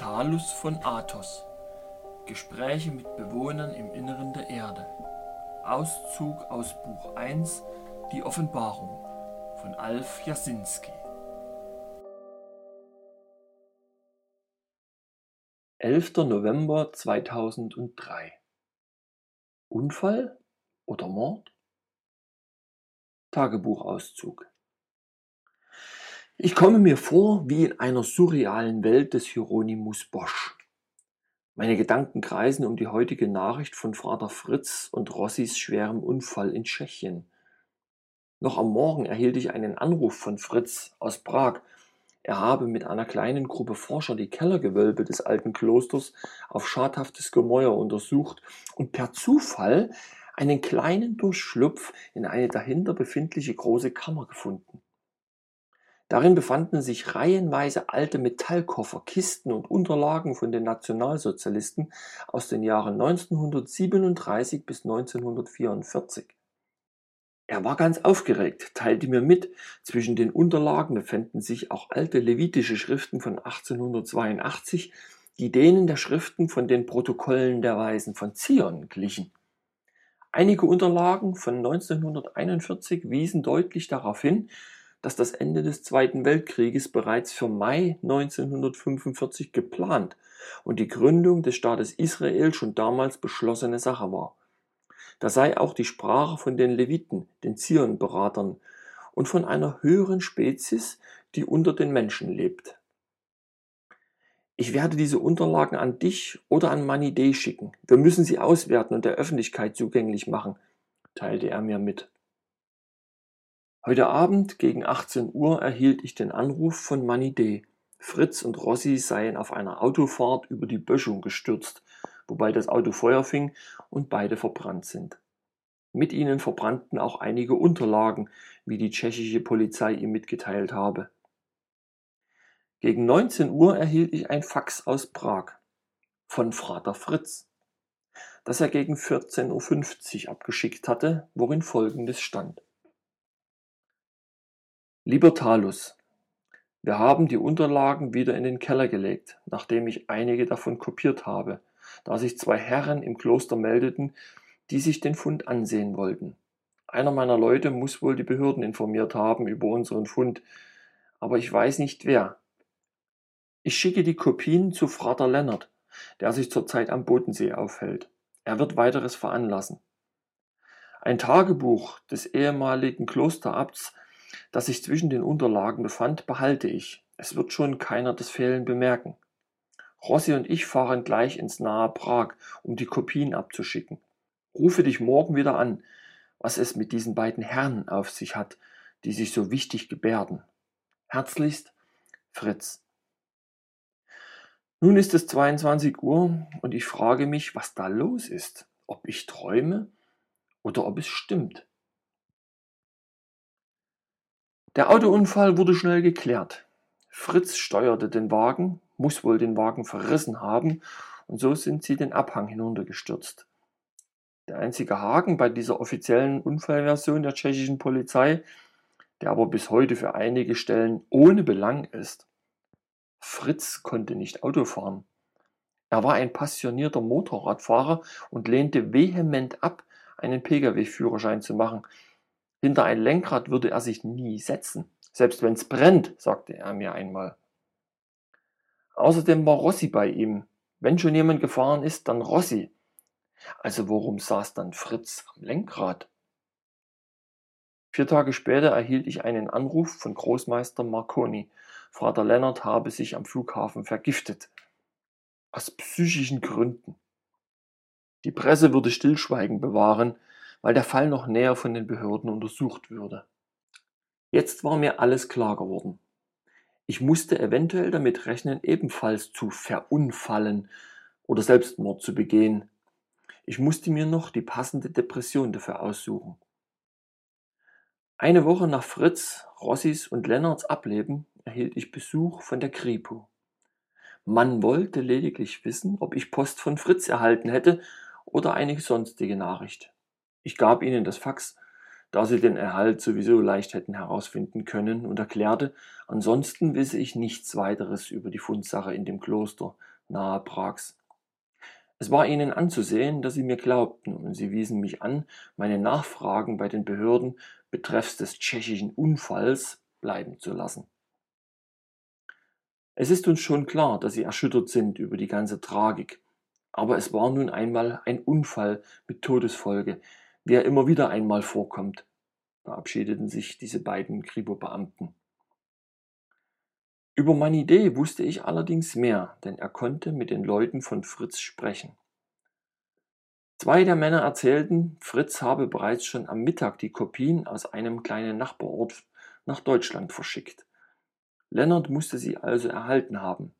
Talus von Athos Gespräche mit Bewohnern im Inneren der Erde Auszug aus Buch 1 Die Offenbarung von Alf Jasinski 11. November 2003 Unfall oder Mord? Tagebuchauszug ich komme mir vor wie in einer surrealen Welt des Hieronymus Bosch. Meine Gedanken kreisen um die heutige Nachricht von Vater Fritz und Rossis schwerem Unfall in Tschechien. Noch am Morgen erhielt ich einen Anruf von Fritz aus Prag. Er habe mit einer kleinen Gruppe Forscher die Kellergewölbe des alten Klosters auf schadhaftes Gemäuer untersucht und per Zufall einen kleinen Durchschlupf in eine dahinter befindliche große Kammer gefunden. Darin befanden sich reihenweise alte Metallkoffer, Kisten und Unterlagen von den Nationalsozialisten aus den Jahren 1937 bis 1944. Er war ganz aufgeregt, teilte mir mit, zwischen den Unterlagen befänden sich auch alte levitische Schriften von 1882, die denen der Schriften von den Protokollen der Weisen von Zion glichen. Einige Unterlagen von 1941 wiesen deutlich darauf hin, dass das Ende des Zweiten Weltkrieges bereits für Mai 1945 geplant und die Gründung des Staates Israel schon damals beschlossene Sache war. Da sei auch die Sprache von den Leviten, den Zion-Beratern und von einer höheren Spezies, die unter den Menschen lebt. Ich werde diese Unterlagen an dich oder an Manidee schicken. Wir müssen sie auswerten und der Öffentlichkeit zugänglich machen, teilte er mir mit. Heute Abend gegen 18 Uhr erhielt ich den Anruf von D. Fritz und Rossi seien auf einer Autofahrt über die Böschung gestürzt, wobei das Auto Feuer fing und beide verbrannt sind. Mit ihnen verbrannten auch einige Unterlagen, wie die tschechische Polizei ihm mitgeteilt habe. Gegen 19 Uhr erhielt ich ein Fax aus Prag von Vater Fritz, das er gegen 14.50 Uhr abgeschickt hatte, worin folgendes stand. Lieber Talus, wir haben die Unterlagen wieder in den Keller gelegt, nachdem ich einige davon kopiert habe, da sich zwei Herren im Kloster meldeten, die sich den Fund ansehen wollten. Einer meiner Leute muss wohl die Behörden informiert haben über unseren Fund, aber ich weiß nicht wer. Ich schicke die Kopien zu Frater Lennart, der sich zurzeit am Bodensee aufhält. Er wird weiteres veranlassen. Ein Tagebuch des ehemaligen Klosterabts das sich zwischen den Unterlagen befand, behalte ich. Es wird schon keiner das Fehlen bemerken. Rossi und ich fahren gleich ins nahe Prag, um die Kopien abzuschicken. Rufe dich morgen wieder an, was es mit diesen beiden Herren auf sich hat, die sich so wichtig gebärden. Herzlichst, Fritz. Nun ist es 22 Uhr und ich frage mich, was da los ist, ob ich träume oder ob es stimmt. Der Autounfall wurde schnell geklärt. Fritz steuerte den Wagen, muss wohl den Wagen verrissen haben, und so sind sie den Abhang hinuntergestürzt. Der einzige Haken bei dieser offiziellen Unfallversion der tschechischen Polizei, der aber bis heute für einige Stellen ohne Belang ist. Fritz konnte nicht Auto fahren. Er war ein passionierter Motorradfahrer und lehnte vehement ab, einen Pkw-Führerschein zu machen, hinter ein Lenkrad würde er sich nie setzen, selbst wenn's brennt, sagte er mir einmal. Außerdem war Rossi bei ihm. Wenn schon jemand gefahren ist, dann Rossi. Also warum saß dann Fritz am Lenkrad? Vier Tage später erhielt ich einen Anruf von Großmeister Marconi. Vater Lennart habe sich am Flughafen vergiftet. Aus psychischen Gründen. Die Presse würde Stillschweigen bewahren, weil der Fall noch näher von den Behörden untersucht würde. Jetzt war mir alles klar geworden. Ich musste eventuell damit rechnen, ebenfalls zu verunfallen oder Selbstmord zu begehen. Ich musste mir noch die passende Depression dafür aussuchen. Eine Woche nach Fritz, Rossis und Lennarts Ableben erhielt ich Besuch von der Kripo. Man wollte lediglich wissen, ob ich Post von Fritz erhalten hätte oder eine sonstige Nachricht. Ich gab ihnen das Fax, da sie den Erhalt sowieso leicht hätten herausfinden können, und erklärte, ansonsten wisse ich nichts weiteres über die Fundsache in dem Kloster nahe Prags. Es war ihnen anzusehen, dass sie mir glaubten, und sie wiesen mich an, meine Nachfragen bei den Behörden betreffs des tschechischen Unfalls bleiben zu lassen. Es ist uns schon klar, dass sie erschüttert sind über die ganze Tragik, aber es war nun einmal ein Unfall mit Todesfolge, wie er immer wieder einmal vorkommt, verabschiedeten sich diese beiden Kripo-Beamten. Über meine Idee wusste ich allerdings mehr, denn er konnte mit den Leuten von Fritz sprechen. Zwei der Männer erzählten, Fritz habe bereits schon am Mittag die Kopien aus einem kleinen Nachbarort nach Deutschland verschickt. Lennart musste sie also erhalten haben.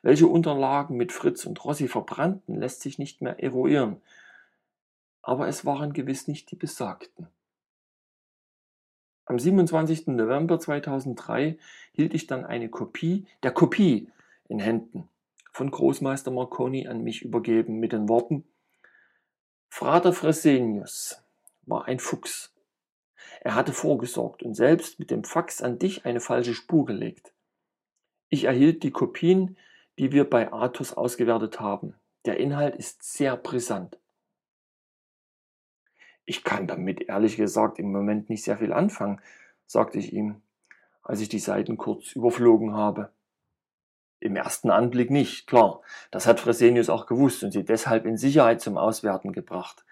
Welche Unterlagen mit Fritz und Rossi verbrannten, lässt sich nicht mehr eruieren, aber es waren gewiss nicht die besagten. Am 27. November 2003 hielt ich dann eine Kopie der Kopie in Händen, von Großmeister Marconi an mich übergeben, mit den Worten Frater Fresenius war ein Fuchs. Er hatte vorgesorgt und selbst mit dem Fax an dich eine falsche Spur gelegt. Ich erhielt die Kopien, die wir bei Athos ausgewertet haben. Der Inhalt ist sehr brisant. Ich kann damit ehrlich gesagt im Moment nicht sehr viel anfangen, sagte ich ihm, als ich die Seiten kurz überflogen habe. Im ersten Anblick nicht, klar. Das hat Fresenius auch gewusst und sie deshalb in Sicherheit zum Auswerten gebracht.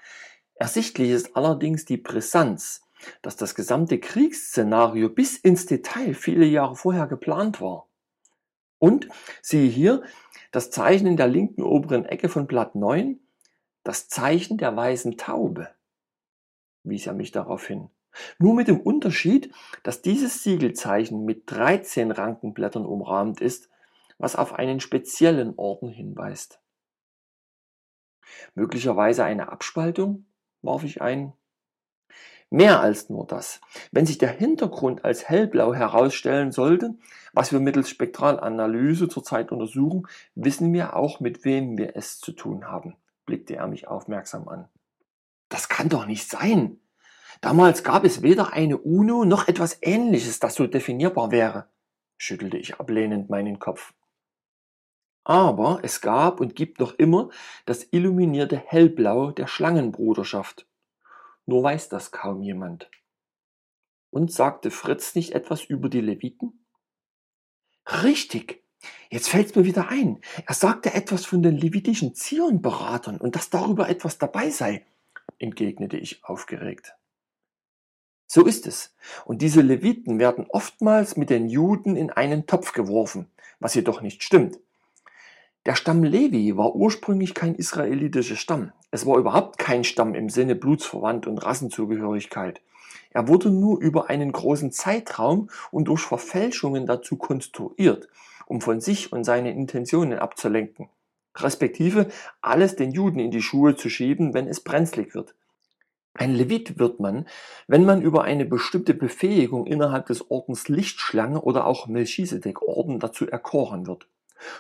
Ersichtlich ist allerdings die Brisanz, dass das gesamte Kriegsszenario bis ins Detail viele Jahre vorher geplant war. Und siehe hier das Zeichen in der linken oberen Ecke von Blatt 9, das Zeichen der weißen Taube, wies er mich darauf hin. Nur mit dem Unterschied, dass dieses Siegelzeichen mit 13 Rankenblättern umrahmt ist, was auf einen speziellen Orden hinweist. Möglicherweise eine Abspaltung, warf ich ein. Mehr als nur das. Wenn sich der Hintergrund als hellblau herausstellen sollte, was wir mittels Spektralanalyse zurzeit untersuchen, wissen wir auch, mit wem wir es zu tun haben, blickte er mich aufmerksam an. Das kann doch nicht sein. Damals gab es weder eine UNO noch etwas Ähnliches, das so definierbar wäre, schüttelte ich ablehnend meinen Kopf. Aber es gab und gibt noch immer das illuminierte Hellblau der Schlangenbruderschaft. Nur weiß das kaum jemand. Und sagte Fritz nicht etwas über die Leviten? Richtig. Jetzt fällt's mir wieder ein. Er sagte etwas von den levitischen Zionberatern und dass darüber etwas dabei sei, entgegnete ich aufgeregt. So ist es. Und diese Leviten werden oftmals mit den Juden in einen Topf geworfen, was jedoch nicht stimmt. Der Stamm Levi war ursprünglich kein israelitischer Stamm. Es war überhaupt kein Stamm im Sinne Blutsverwandt und Rassenzugehörigkeit. Er wurde nur über einen großen Zeitraum und durch Verfälschungen dazu konstruiert, um von sich und seinen Intentionen abzulenken, respektive alles den Juden in die Schuhe zu schieben, wenn es brenzlig wird. Ein Levit wird man, wenn man über eine bestimmte Befähigung innerhalb des Ordens Lichtschlange oder auch Melchisedek-Orden dazu erkoren wird.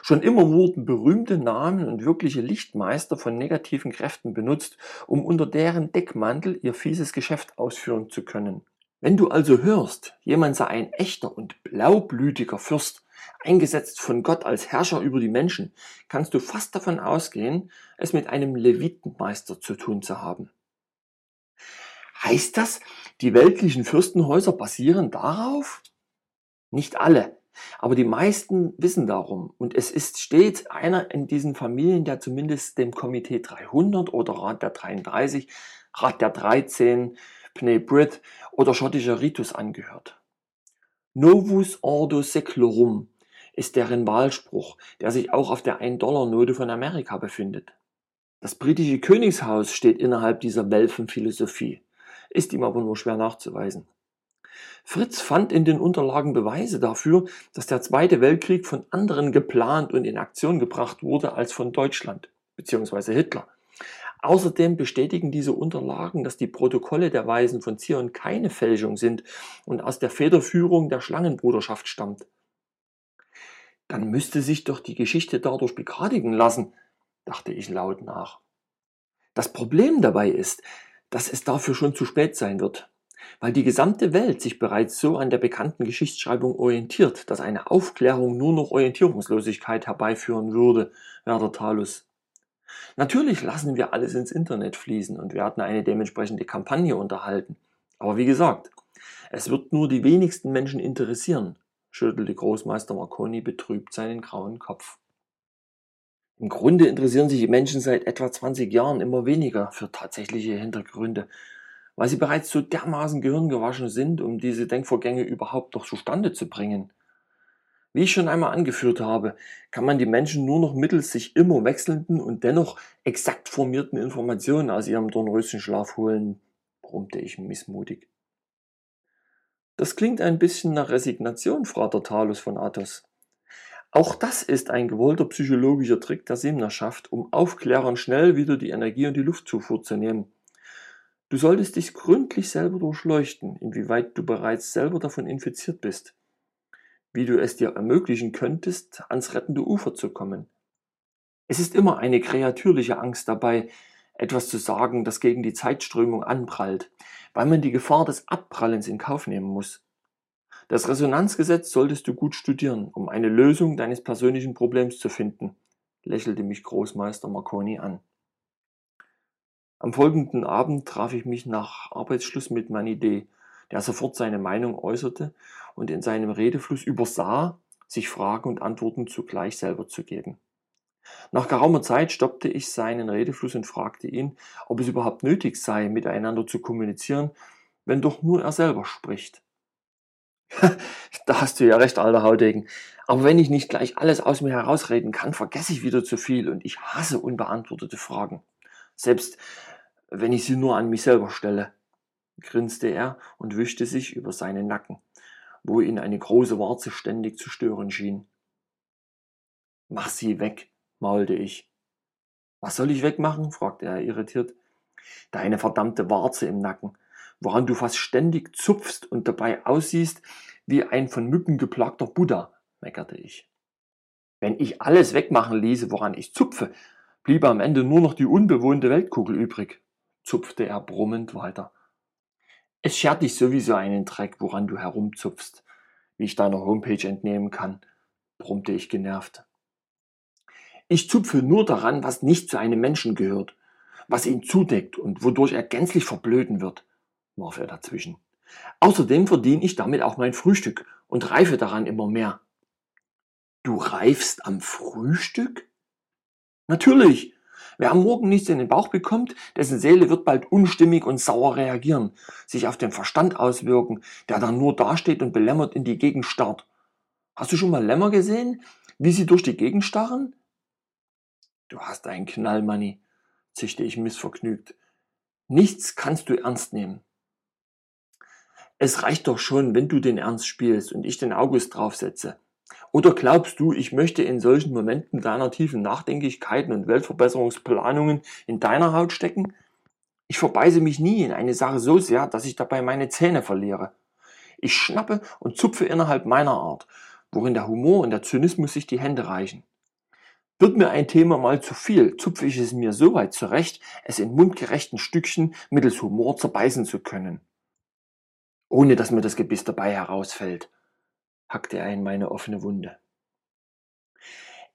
Schon immer wurden berühmte Namen und wirkliche Lichtmeister von negativen Kräften benutzt, um unter deren Deckmantel ihr fieses Geschäft ausführen zu können. Wenn du also hörst, jemand sei ein echter und blaublütiger Fürst, eingesetzt von Gott als Herrscher über die Menschen, kannst du fast davon ausgehen, es mit einem Levitenmeister zu tun zu haben. Heißt das, die weltlichen Fürstenhäuser basieren darauf? Nicht alle, aber die meisten wissen darum. Und es ist stets einer in diesen Familien, der zumindest dem Komitee 300 oder Rat der 33, Rat der 13, Pne Brit oder schottischer Ritus angehört. Novus Ordo Seclorum ist deren Wahlspruch, der sich auch auf der 1-Dollar-Note von Amerika befindet. Das britische Königshaus steht innerhalb dieser Welfenphilosophie, ist ihm aber nur schwer nachzuweisen. Fritz fand in den Unterlagen Beweise dafür, dass der Zweite Weltkrieg von anderen geplant und in Aktion gebracht wurde als von Deutschland bzw. Hitler. Außerdem bestätigen diese Unterlagen, dass die Protokolle der Weisen von Zion keine Fälschung sind und aus der Federführung der Schlangenbruderschaft stammt. Dann müsste sich doch die Geschichte dadurch begradigen lassen, dachte ich laut nach. Das Problem dabei ist, dass es dafür schon zu spät sein wird. Weil die gesamte Welt sich bereits so an der bekannten Geschichtsschreibung orientiert, dass eine Aufklärung nur noch Orientierungslosigkeit herbeiführen würde, Werder Talus. Natürlich lassen wir alles ins Internet fließen und werden eine dementsprechende Kampagne unterhalten. Aber wie gesagt, es wird nur die wenigsten Menschen interessieren, schüttelte Großmeister Marconi betrübt seinen grauen Kopf. Im Grunde interessieren sich die Menschen seit etwa 20 Jahren immer weniger für tatsächliche Hintergründe, weil sie bereits so dermaßen gehirngewaschen sind, um diese Denkvorgänge überhaupt noch zustande zu bringen. Wie ich schon einmal angeführt habe, kann man die Menschen nur noch mittels sich immer wechselnden und dennoch exakt formierten Informationen aus ihrem Dornröschenschlaf holen, brummte ich missmutig. Das klingt ein bisschen nach Resignation, Frater Talus von Athos. Auch das ist ein gewollter psychologischer Trick der Simnerschaft, um Aufklärern schnell wieder die Energie und die Luftzufuhr zu nehmen. Du solltest dich gründlich selber durchleuchten, inwieweit du bereits selber davon infiziert bist, wie du es dir ermöglichen könntest, ans rettende Ufer zu kommen. Es ist immer eine kreatürliche Angst dabei, etwas zu sagen, das gegen die Zeitströmung anprallt, weil man die Gefahr des Abprallens in Kauf nehmen muss. Das Resonanzgesetz solltest du gut studieren, um eine Lösung deines persönlichen Problems zu finden, lächelte mich Großmeister Marconi an. Am folgenden Abend traf ich mich nach Arbeitsschluss mit Manidé, der sofort seine Meinung äußerte und in seinem Redefluss übersah, sich Fragen und Antworten zugleich selber zu geben. Nach geraumer Zeit stoppte ich seinen Redefluss und fragte ihn, ob es überhaupt nötig sei, miteinander zu kommunizieren, wenn doch nur er selber spricht. da hast du ja recht, alter Haudegen. Aber wenn ich nicht gleich alles aus mir herausreden kann, vergesse ich wieder zu viel und ich hasse unbeantwortete Fragen. Selbst wenn ich sie nur an mich selber stelle, grinste er und wischte sich über seinen Nacken, wo ihn eine große Warze ständig zu stören schien. Mach sie weg, maulte ich. Was soll ich wegmachen? fragte er irritiert. Deine verdammte Warze im Nacken woran du fast ständig zupfst und dabei aussiehst wie ein von Mücken geplagter Buddha, meckerte ich. Wenn ich alles wegmachen ließe, woran ich zupfe, bliebe am Ende nur noch die unbewohnte Weltkugel übrig, zupfte er brummend weiter. Es schert dich sowieso einen Dreck, woran du herumzupfst, wie ich deiner Homepage entnehmen kann, brummte ich genervt. Ich zupfe nur daran, was nicht zu einem Menschen gehört, was ihn zudeckt und wodurch er gänzlich verblöden wird warf er dazwischen. Außerdem verdiene ich damit auch mein Frühstück und reife daran immer mehr. Du reifst am Frühstück? Natürlich. Wer am Morgen nichts in den Bauch bekommt, dessen Seele wird bald unstimmig und sauer reagieren, sich auf den Verstand auswirken, der dann nur dasteht und belämmert in die Gegend starrt. Hast du schon mal Lämmer gesehen, wie sie durch die Gegend starren? Du hast einen Knall, Manni, zischte ich missvergnügt. Nichts kannst du ernst nehmen. Es reicht doch schon, wenn du den Ernst spielst und ich den August draufsetze. Oder glaubst du, ich möchte in solchen Momenten deiner tiefen Nachdenklichkeiten und Weltverbesserungsplanungen in deiner Haut stecken? Ich verbeiße mich nie in eine Sache so sehr, dass ich dabei meine Zähne verliere. Ich schnappe und zupfe innerhalb meiner Art, worin der Humor und der Zynismus sich die Hände reichen. Wird mir ein Thema mal zu viel, zupfe ich es mir so weit zurecht, es in mundgerechten Stückchen mittels Humor zerbeißen zu können ohne dass mir das Gebiss dabei herausfällt, hackte er in meine offene Wunde.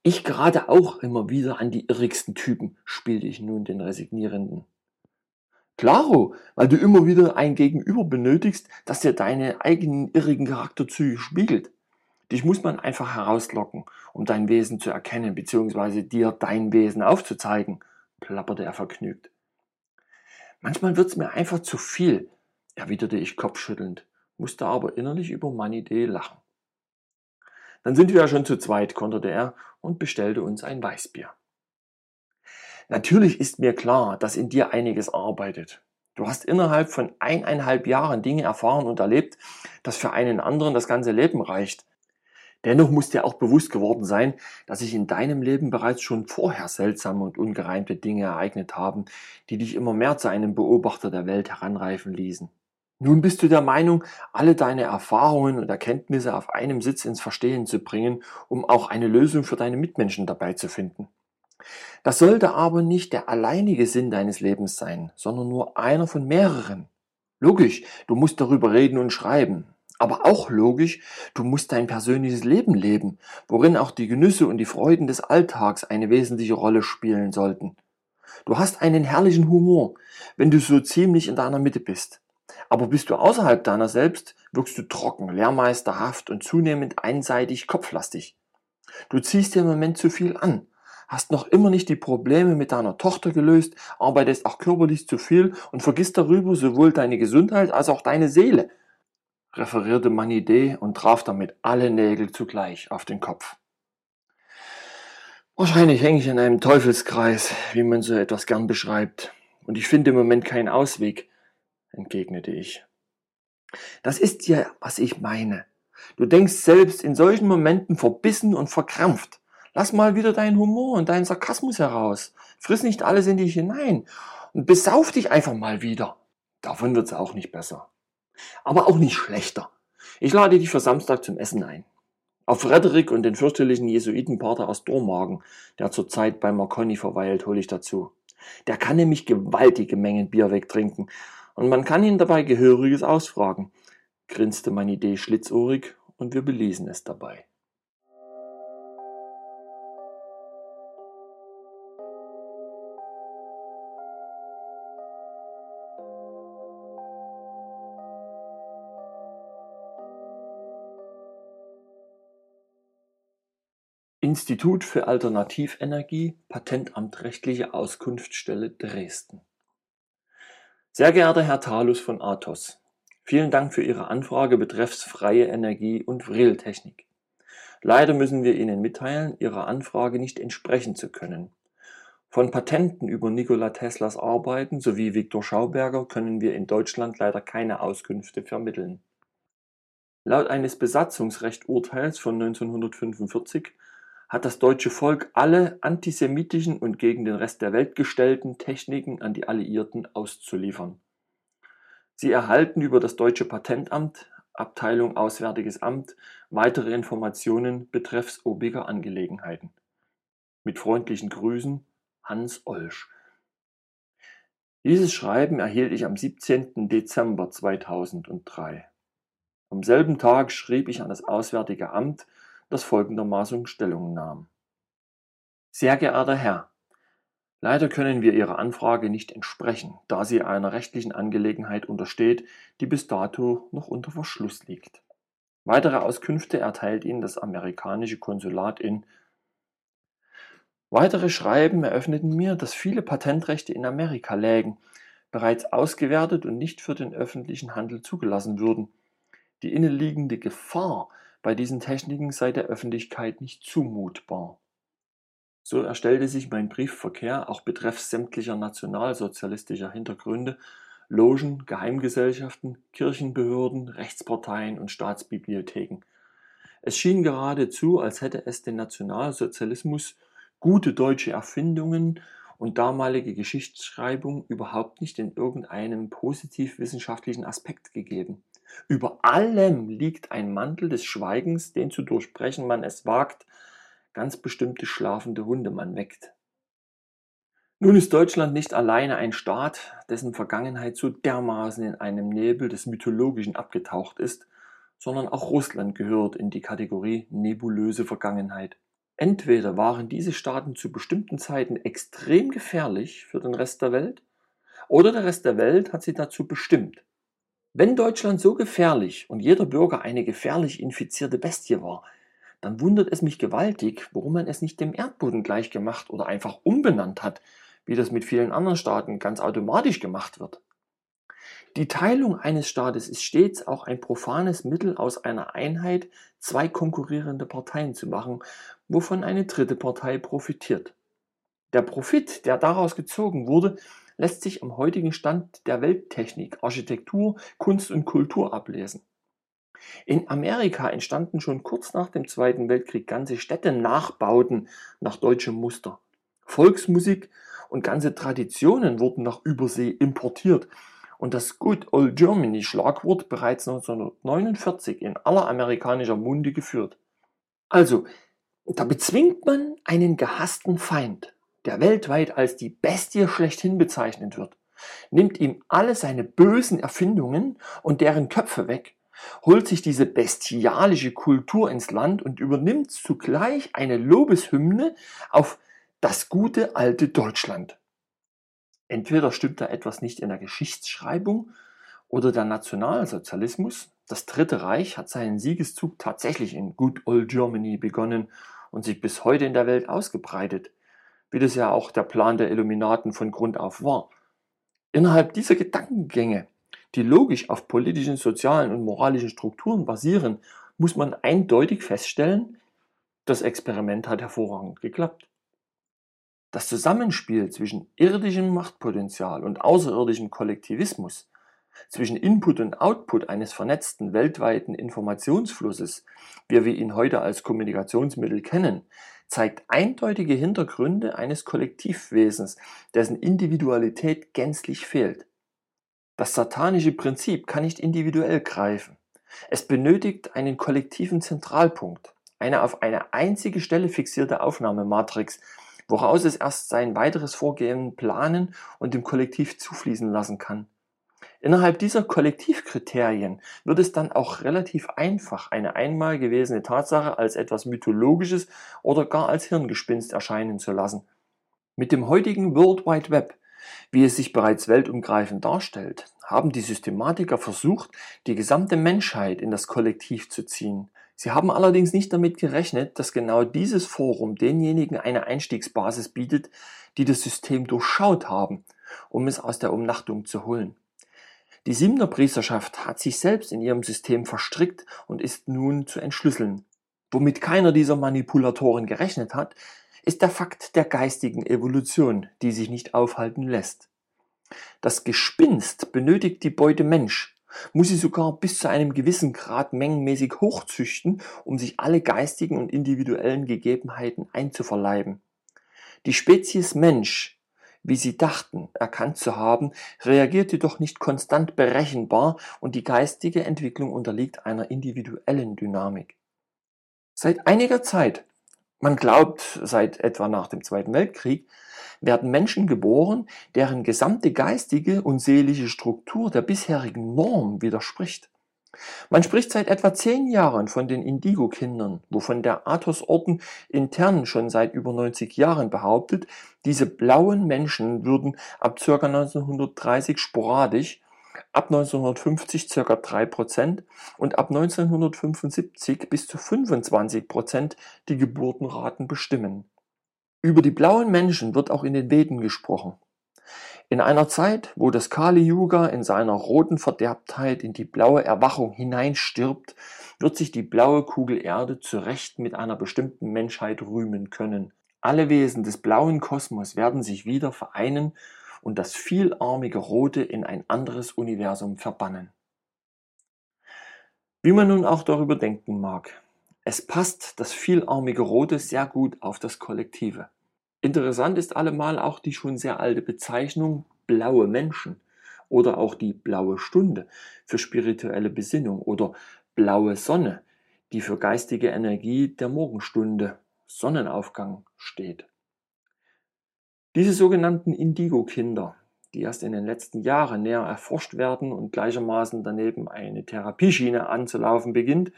Ich gerate auch immer wieder an die irrigsten Typen, spielte ich nun den Resignierenden. Klaro, weil du immer wieder ein Gegenüber benötigst, das dir deine eigenen irrigen Charakterzüge spiegelt. Dich muss man einfach herauslocken, um dein Wesen zu erkennen, beziehungsweise dir dein Wesen aufzuzeigen, plapperte er vergnügt. Manchmal wird's mir einfach zu viel, erwiderte ich kopfschüttelnd, musste aber innerlich über meine Idee lachen. Dann sind wir ja schon zu zweit, konterte er und bestellte uns ein Weißbier. Natürlich ist mir klar, dass in dir einiges arbeitet. Du hast innerhalb von eineinhalb Jahren Dinge erfahren und erlebt, dass für einen anderen das ganze Leben reicht. Dennoch muss dir auch bewusst geworden sein, dass sich in deinem Leben bereits schon vorher seltsame und ungereimte Dinge ereignet haben, die dich immer mehr zu einem Beobachter der Welt heranreifen ließen. Nun bist du der Meinung, alle deine Erfahrungen und Erkenntnisse auf einem Sitz ins Verstehen zu bringen, um auch eine Lösung für deine Mitmenschen dabei zu finden. Das sollte aber nicht der alleinige Sinn deines Lebens sein, sondern nur einer von mehreren. Logisch, du musst darüber reden und schreiben. Aber auch logisch, du musst dein persönliches Leben leben, worin auch die Genüsse und die Freuden des Alltags eine wesentliche Rolle spielen sollten. Du hast einen herrlichen Humor, wenn du so ziemlich in deiner Mitte bist. Aber bist du außerhalb deiner selbst, wirkst du trocken, lehrmeisterhaft und zunehmend einseitig kopflastig. Du ziehst dir im Moment zu viel an, hast noch immer nicht die Probleme mit deiner Tochter gelöst, arbeitest auch körperlich zu viel und vergisst darüber sowohl deine Gesundheit als auch deine Seele referierte Manidee und traf damit alle Nägel zugleich auf den Kopf. Wahrscheinlich hänge ich in einem Teufelskreis, wie man so etwas gern beschreibt, und ich finde im Moment keinen Ausweg, entgegnete ich. Das ist ja, was ich meine. Du denkst selbst in solchen Momenten verbissen und verkrampft. Lass mal wieder deinen Humor und deinen Sarkasmus heraus. Friss nicht alles in dich hinein und besauf dich einfach mal wieder. Davon wird's auch nicht besser aber auch nicht schlechter. Ich lade dich für Samstag zum Essen ein. Auf Frederik und den fürchterlichen Jesuitenpater aus Dormagen, der zurzeit bei Marconi verweilt, hole ich dazu. Der kann nämlich gewaltige Mengen Bier wegtrinken und man kann ihn dabei Gehöriges ausfragen, grinste meine Idee schlitzohrig und wir beließen es dabei. Institut für Alternativenergie Patentamt Rechtliche Auskunftsstelle Dresden Sehr geehrter Herr Talus von Athos, vielen Dank für Ihre Anfrage betreffs freie Energie und Vril-Technik. Leider müssen wir Ihnen mitteilen, Ihrer Anfrage nicht entsprechen zu können. Von Patenten über Nikola Teslas Arbeiten sowie Viktor Schauberger können wir in Deutschland leider keine Auskünfte vermitteln. Laut eines Besatzungsrechturteils von 1945 hat das deutsche Volk alle antisemitischen und gegen den Rest der Welt gestellten Techniken an die Alliierten auszuliefern. Sie erhalten über das deutsche Patentamt, Abteilung Auswärtiges Amt, weitere Informationen betreffs obiger Angelegenheiten. Mit freundlichen Grüßen, Hans Olsch. Dieses Schreiben erhielt ich am 17. Dezember 2003. Am selben Tag schrieb ich an das Auswärtige Amt das folgendermaßen Stellung nahm. Sehr geehrter Herr, leider können wir Ihrer Anfrage nicht entsprechen, da sie einer rechtlichen Angelegenheit untersteht, die bis dato noch unter Verschluss liegt. Weitere Auskünfte erteilt Ihnen das amerikanische Konsulat in Weitere Schreiben eröffneten mir, dass viele Patentrechte in Amerika lägen, bereits ausgewertet und nicht für den öffentlichen Handel zugelassen würden. Die innenliegende Gefahr bei diesen Techniken sei der Öffentlichkeit nicht zumutbar. So erstellte sich mein Briefverkehr auch betreffs sämtlicher nationalsozialistischer Hintergründe, Logen, Geheimgesellschaften, Kirchenbehörden, Rechtsparteien und Staatsbibliotheken. Es schien geradezu, als hätte es den Nationalsozialismus, gute deutsche Erfindungen und damalige Geschichtsschreibung überhaupt nicht in irgendeinem positiv wissenschaftlichen Aspekt gegeben. Über allem liegt ein Mantel des Schweigens, den zu durchbrechen man es wagt, ganz bestimmte schlafende Hunde man weckt. Nun ist Deutschland nicht alleine ein Staat, dessen Vergangenheit so dermaßen in einem Nebel des Mythologischen abgetaucht ist, sondern auch Russland gehört in die Kategorie nebulöse Vergangenheit. Entweder waren diese Staaten zu bestimmten Zeiten extrem gefährlich für den Rest der Welt, oder der Rest der Welt hat sie dazu bestimmt. Wenn Deutschland so gefährlich und jeder Bürger eine gefährlich infizierte Bestie war, dann wundert es mich gewaltig, warum man es nicht dem Erdboden gleichgemacht oder einfach umbenannt hat, wie das mit vielen anderen Staaten ganz automatisch gemacht wird. Die Teilung eines Staates ist stets auch ein profanes Mittel, aus einer Einheit zwei konkurrierende Parteien zu machen, wovon eine dritte Partei profitiert. Der Profit, der daraus gezogen wurde, lässt sich am heutigen Stand der Welttechnik, Architektur, Kunst und Kultur ablesen. In Amerika entstanden schon kurz nach dem Zweiten Weltkrieg ganze Städte-Nachbauten nach deutschem Muster. Volksmusik und ganze Traditionen wurden nach Übersee importiert und das Good Old Germany Schlagwort bereits 1949 in aller amerikanischer Munde geführt. Also, da bezwingt man einen gehassten Feind der weltweit als die Bestie schlechthin bezeichnet wird. nimmt ihm alle seine bösen Erfindungen und deren Köpfe weg, holt sich diese bestialische Kultur ins Land und übernimmt zugleich eine Lobeshymne auf das gute alte Deutschland. Entweder stimmt da etwas nicht in der Geschichtsschreibung oder der Nationalsozialismus, das Dritte Reich, hat seinen Siegeszug tatsächlich in Good Old Germany begonnen und sich bis heute in der Welt ausgebreitet, wie das ja auch der Plan der Illuminaten von Grund auf war. Innerhalb dieser Gedankengänge, die logisch auf politischen, sozialen und moralischen Strukturen basieren, muss man eindeutig feststellen, das Experiment hat hervorragend geklappt. Das Zusammenspiel zwischen irdischem Machtpotenzial und außerirdischem Kollektivismus, zwischen Input und Output eines vernetzten weltweiten Informationsflusses, wie wir ihn heute als Kommunikationsmittel kennen, zeigt eindeutige Hintergründe eines Kollektivwesens, dessen Individualität gänzlich fehlt. Das satanische Prinzip kann nicht individuell greifen. Es benötigt einen kollektiven Zentralpunkt, eine auf eine einzige Stelle fixierte Aufnahmematrix, woraus es erst sein weiteres Vorgehen planen und dem Kollektiv zufließen lassen kann. Innerhalb dieser Kollektivkriterien wird es dann auch relativ einfach, eine einmal gewesene Tatsache als etwas Mythologisches oder gar als Hirngespinst erscheinen zu lassen. Mit dem heutigen World Wide Web, wie es sich bereits weltumgreifend darstellt, haben die Systematiker versucht, die gesamte Menschheit in das Kollektiv zu ziehen. Sie haben allerdings nicht damit gerechnet, dass genau dieses Forum denjenigen eine Einstiegsbasis bietet, die das System durchschaut haben, um es aus der Umnachtung zu holen. Die Siebner Priesterschaft hat sich selbst in ihrem System verstrickt und ist nun zu entschlüsseln. Womit keiner dieser Manipulatoren gerechnet hat, ist der Fakt der geistigen Evolution, die sich nicht aufhalten lässt. Das Gespinst benötigt die Beute Mensch, muss sie sogar bis zu einem gewissen Grad mengenmäßig hochzüchten, um sich alle geistigen und individuellen Gegebenheiten einzuverleiben. Die Spezies Mensch wie sie dachten, erkannt zu haben, reagiert jedoch nicht konstant berechenbar und die geistige Entwicklung unterliegt einer individuellen Dynamik. Seit einiger Zeit, man glaubt seit etwa nach dem Zweiten Weltkrieg, werden Menschen geboren, deren gesamte geistige und seelische Struktur der bisherigen Norm widerspricht. Man spricht seit etwa zehn Jahren von den Indigo-Kindern, wovon der Athos-Orden intern schon seit über 90 Jahren behauptet, diese blauen Menschen würden ab ca. 1930 sporadisch, ab 1950 ca. 3% und ab 1975 bis zu 25% die Geburtenraten bestimmen. Über die blauen Menschen wird auch in den Veden gesprochen. In einer Zeit, wo das Kali Yuga in seiner roten Verderbtheit in die blaue Erwachung hineinstirbt, wird sich die blaue Kugel Erde zu Recht mit einer bestimmten Menschheit rühmen können. Alle Wesen des blauen Kosmos werden sich wieder vereinen und das vielarmige Rote in ein anderes Universum verbannen. Wie man nun auch darüber denken mag, es passt das vielarmige Rote sehr gut auf das Kollektive. Interessant ist allemal auch die schon sehr alte Bezeichnung blaue Menschen oder auch die blaue Stunde für spirituelle Besinnung oder blaue Sonne, die für geistige Energie der Morgenstunde, Sonnenaufgang steht. Diese sogenannten Indigo-Kinder, die erst in den letzten Jahren näher erforscht werden und gleichermaßen daneben eine Therapieschiene anzulaufen beginnt,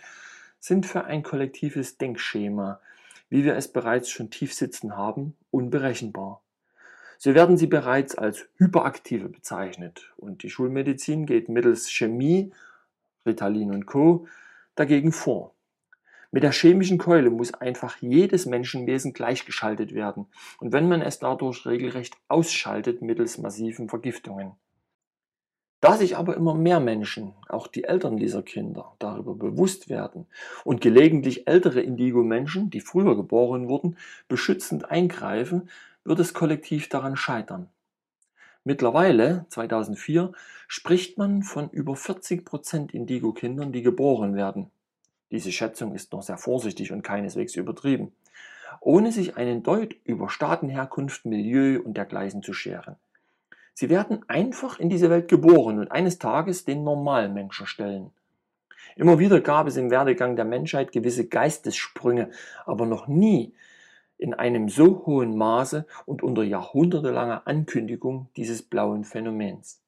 sind für ein kollektives Denkschema wie wir es bereits schon tief sitzen haben, unberechenbar. So werden sie bereits als Hyperaktive bezeichnet und die Schulmedizin geht mittels Chemie, Ritalin und Co. dagegen vor. Mit der chemischen Keule muss einfach jedes Menschenwesen gleichgeschaltet werden und wenn man es dadurch regelrecht ausschaltet mittels massiven Vergiftungen. Da sich aber immer mehr Menschen, auch die Eltern dieser Kinder, darüber bewusst werden und gelegentlich ältere Indigo-Menschen, die früher geboren wurden, beschützend eingreifen, wird das Kollektiv daran scheitern. Mittlerweile, 2004, spricht man von über 40 Prozent Indigo-Kindern, die geboren werden. Diese Schätzung ist noch sehr vorsichtig und keineswegs übertrieben, ohne sich einen Deut über Staatenherkunft, Milieu und dergleichen zu scheren. Sie werden einfach in diese Welt geboren und eines Tages den normalen Menschen stellen. Immer wieder gab es im Werdegang der Menschheit gewisse Geistessprünge, aber noch nie in einem so hohen Maße und unter jahrhundertelanger Ankündigung dieses blauen Phänomens.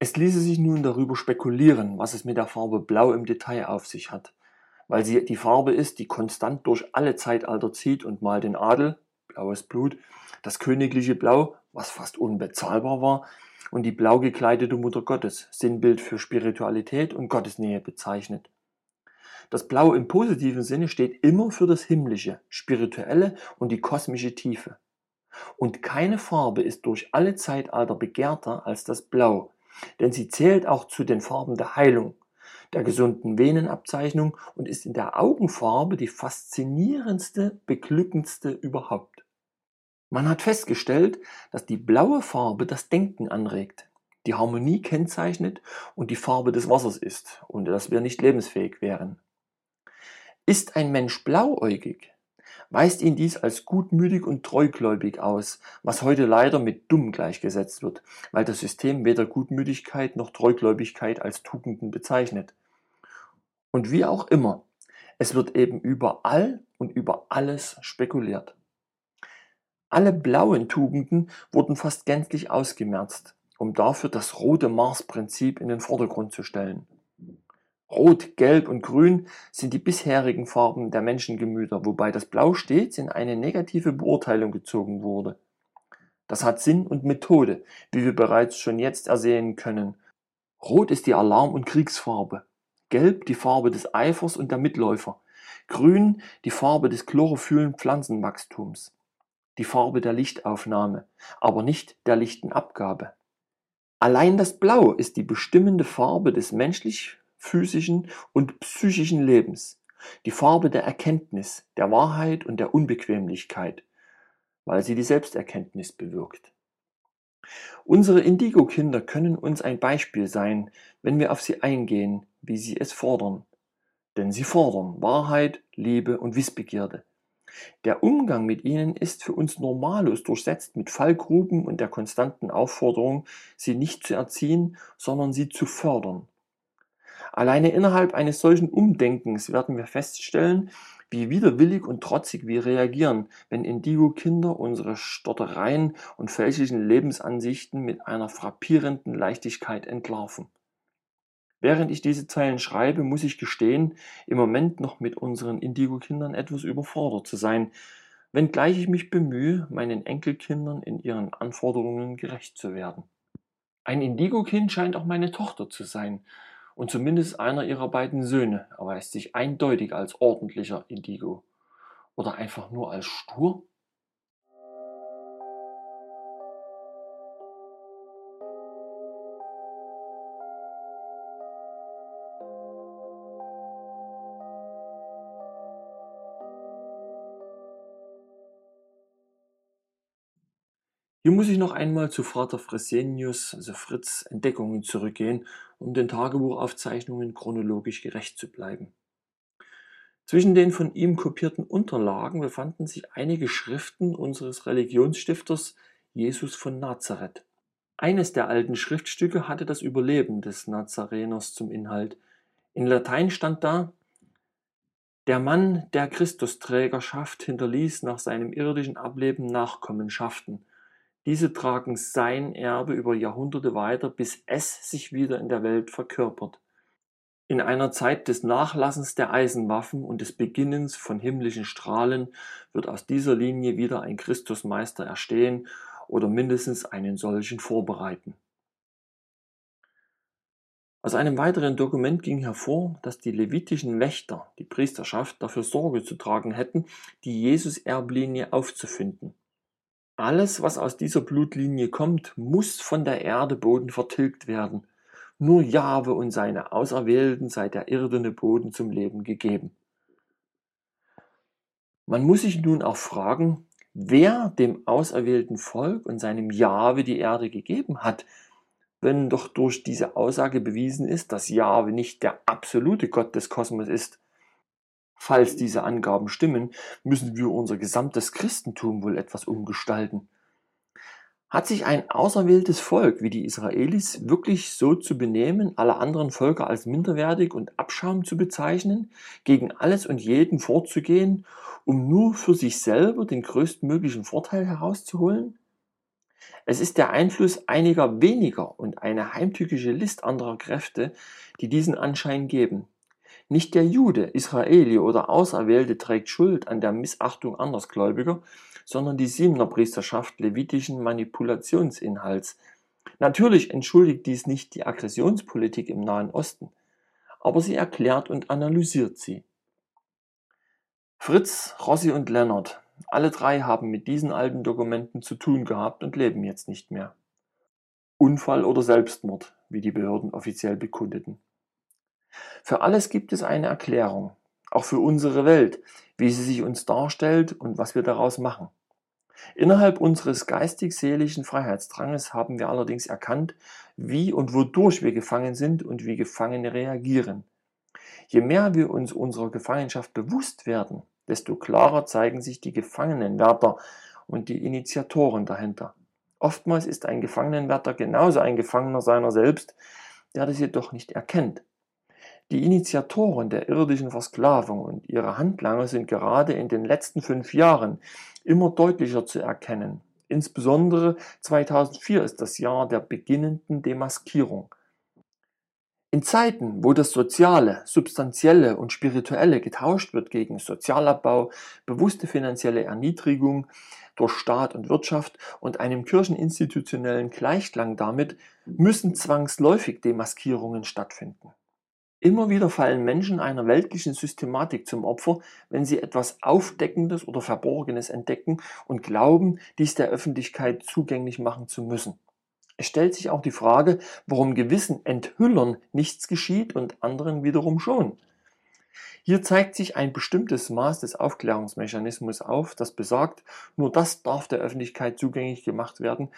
Es ließe sich nun darüber spekulieren, was es mit der Farbe Blau im Detail auf sich hat, weil sie die Farbe ist, die konstant durch alle Zeitalter zieht und mal den Adel, blaues Blut, das königliche Blau, was fast unbezahlbar war, und die blau gekleidete Mutter Gottes, Sinnbild für Spiritualität und Gottesnähe bezeichnet. Das Blau im positiven Sinne steht immer für das Himmlische, Spirituelle und die kosmische Tiefe. Und keine Farbe ist durch alle Zeitalter begehrter als das Blau, denn sie zählt auch zu den Farben der Heilung, der gesunden Venenabzeichnung und ist in der Augenfarbe die faszinierendste, beglückendste überhaupt. Man hat festgestellt, dass die blaue Farbe das Denken anregt, die Harmonie kennzeichnet und die Farbe des Wassers ist und dass wir nicht lebensfähig wären. Ist ein Mensch blauäugig, weist ihn dies als gutmütig und treugläubig aus, was heute leider mit dumm gleichgesetzt wird, weil das System weder Gutmütigkeit noch Treugläubigkeit als Tugenden bezeichnet. Und wie auch immer, es wird eben überall und über alles spekuliert. Alle blauen Tugenden wurden fast gänzlich ausgemerzt, um dafür das rote Mars-Prinzip in den Vordergrund zu stellen. Rot, Gelb und Grün sind die bisherigen Farben der Menschengemüter, wobei das Blau stets in eine negative Beurteilung gezogen wurde. Das hat Sinn und Methode, wie wir bereits schon jetzt ersehen können. Rot ist die Alarm- und Kriegsfarbe, Gelb die Farbe des Eifers und der Mitläufer, Grün die Farbe des chlorophyllen Pflanzenwachstums, die Farbe der Lichtaufnahme, aber nicht der lichten Abgabe. Allein das Blau ist die bestimmende Farbe des menschlich physischen und psychischen Lebens, die Farbe der Erkenntnis, der Wahrheit und der Unbequemlichkeit, weil sie die Selbsterkenntnis bewirkt. Unsere Indigo-Kinder können uns ein Beispiel sein, wenn wir auf sie eingehen, wie sie es fordern. Denn sie fordern Wahrheit, Liebe und Wissbegierde. Der Umgang mit ihnen ist für uns normalos durchsetzt mit Fallgruben und der konstanten Aufforderung, sie nicht zu erziehen, sondern sie zu fördern. Alleine innerhalb eines solchen Umdenkens werden wir feststellen, wie widerwillig und trotzig wir reagieren, wenn Indigo-Kinder unsere Stottereien und fälschlichen Lebensansichten mit einer frappierenden Leichtigkeit entlarven. Während ich diese Zeilen schreibe, muss ich gestehen, im Moment noch mit unseren Indigo-Kindern etwas überfordert zu sein, wenngleich ich mich bemühe, meinen Enkelkindern in ihren Anforderungen gerecht zu werden. Ein Indigo-Kind scheint auch meine Tochter zu sein, und zumindest einer ihrer beiden Söhne erweist sich eindeutig als ordentlicher Indigo. Oder einfach nur als stur? Hier muss ich noch einmal zu Vater Fresenius, also Fritz, Entdeckungen zurückgehen, um den Tagebuchaufzeichnungen chronologisch gerecht zu bleiben. Zwischen den von ihm kopierten Unterlagen befanden sich einige Schriften unseres Religionsstifters Jesus von Nazareth. Eines der alten Schriftstücke hatte das Überleben des Nazareners zum Inhalt. In Latein stand da, der Mann der Christusträgerschaft hinterließ nach seinem irdischen Ableben Nachkommenschaften, diese tragen sein Erbe über Jahrhunderte weiter, bis es sich wieder in der Welt verkörpert. In einer Zeit des Nachlassens der Eisenwaffen und des Beginnens von himmlischen Strahlen wird aus dieser Linie wieder ein Christusmeister erstehen oder mindestens einen solchen vorbereiten. Aus einem weiteren Dokument ging hervor, dass die levitischen Wächter, die Priesterschaft, dafür Sorge zu tragen hätten, die Jesus-Erblinie aufzufinden. Alles, was aus dieser Blutlinie kommt, muss von der Erde Boden vertilgt werden. Nur Jahwe und seine Auserwählten sei der irdene Boden zum Leben gegeben. Man muss sich nun auch fragen, wer dem auserwählten Volk und seinem Jahwe die Erde gegeben hat, wenn doch durch diese Aussage bewiesen ist, dass Jahwe nicht der absolute Gott des Kosmos ist, Falls diese Angaben stimmen, müssen wir unser gesamtes Christentum wohl etwas umgestalten. Hat sich ein auserwähltes Volk wie die Israelis wirklich so zu benehmen, alle anderen Völker als minderwertig und Abschaum zu bezeichnen, gegen alles und jeden vorzugehen um nur für sich selber den größtmöglichen Vorteil herauszuholen? Es ist der Einfluss einiger weniger und eine heimtückische List anderer Kräfte, die diesen Anschein geben. Nicht der Jude, Israeli oder Auserwählte trägt Schuld an der Missachtung Andersgläubiger, sondern die Siebner Priesterschaft levitischen Manipulationsinhalts. Natürlich entschuldigt dies nicht die Aggressionspolitik im Nahen Osten, aber sie erklärt und analysiert sie. Fritz, Rossi und Lennart, alle drei haben mit diesen alten Dokumenten zu tun gehabt und leben jetzt nicht mehr. Unfall oder Selbstmord, wie die Behörden offiziell bekundeten. Für alles gibt es eine Erklärung, auch für unsere Welt, wie sie sich uns darstellt und was wir daraus machen. Innerhalb unseres geistig-seelischen Freiheitsdranges haben wir allerdings erkannt, wie und wodurch wir gefangen sind und wie Gefangene reagieren. Je mehr wir uns unserer Gefangenschaft bewusst werden, desto klarer zeigen sich die Gefangenenwärter und die Initiatoren dahinter. Oftmals ist ein Gefangenenwärter genauso ein Gefangener seiner selbst, der das jedoch nicht erkennt. Die Initiatoren der irdischen Versklavung und ihre Handlanger sind gerade in den letzten fünf Jahren immer deutlicher zu erkennen. Insbesondere 2004 ist das Jahr der beginnenden Demaskierung. In Zeiten, wo das Soziale, Substanzielle und Spirituelle getauscht wird gegen Sozialabbau, bewusste finanzielle Erniedrigung durch Staat und Wirtschaft und einem kircheninstitutionellen Gleichklang damit, müssen zwangsläufig Demaskierungen stattfinden. Immer wieder fallen Menschen einer weltlichen Systematik zum Opfer, wenn sie etwas Aufdeckendes oder Verborgenes entdecken und glauben, dies der Öffentlichkeit zugänglich machen zu müssen. Es stellt sich auch die Frage, warum gewissen Enthüllern nichts geschieht und anderen wiederum schon. Hier zeigt sich ein bestimmtes Maß des Aufklärungsmechanismus auf, das besagt, nur das darf der Öffentlichkeit zugänglich gemacht werden,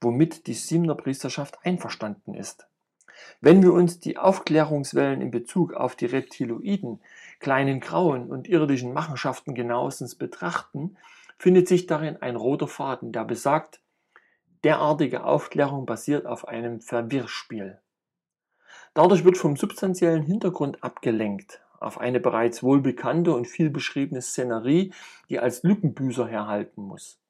womit die Siebener Priesterschaft einverstanden ist. Wenn wir uns die Aufklärungswellen in Bezug auf die Reptiloiden, kleinen Grauen und irdischen Machenschaften genauestens betrachten, findet sich darin ein roter Faden, der besagt, derartige Aufklärung basiert auf einem Verwirrspiel. Dadurch wird vom substanziellen Hintergrund abgelenkt auf eine bereits wohlbekannte und viel beschriebene Szenerie, die als Lückenbüßer herhalten muss.